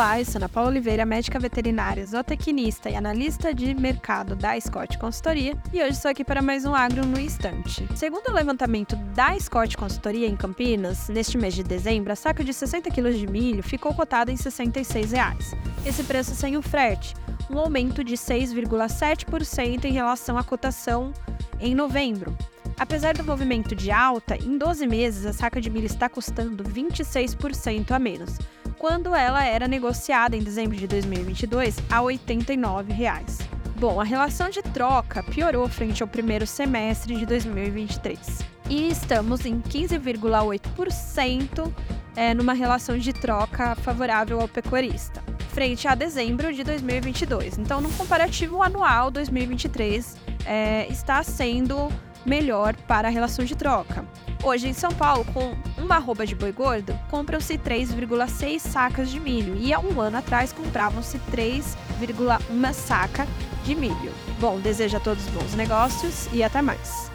Olá, eu sou Ana Paula Oliveira, médica veterinária, zootecnista e analista de mercado da Scott Consultoria, e hoje estou aqui para mais um Agro no Instante. Segundo o levantamento da Scott Consultoria em Campinas, neste mês de dezembro, a saca de 60 kg de milho ficou cotada em 66 reais. Esse preço sem o frete, um aumento de 6,7% em relação à cotação em novembro. Apesar do movimento de alta, em 12 meses a saca de milho está custando 26% a menos quando ela era negociada em dezembro de 2022 a 89 reais. Bom, a relação de troca piorou frente ao primeiro semestre de 2023 e estamos em 15,8% é, numa relação de troca favorável ao pecuarista, frente a dezembro de 2022. Então, no comparativo anual 2023, é, está sendo melhor para a relação de troca. Hoje em São Paulo, com uma arroba de boi gordo, compram-se 3,6 sacas de milho e há um ano atrás compravam-se 3,1 saca de milho. Bom, desejo a todos bons negócios e até mais.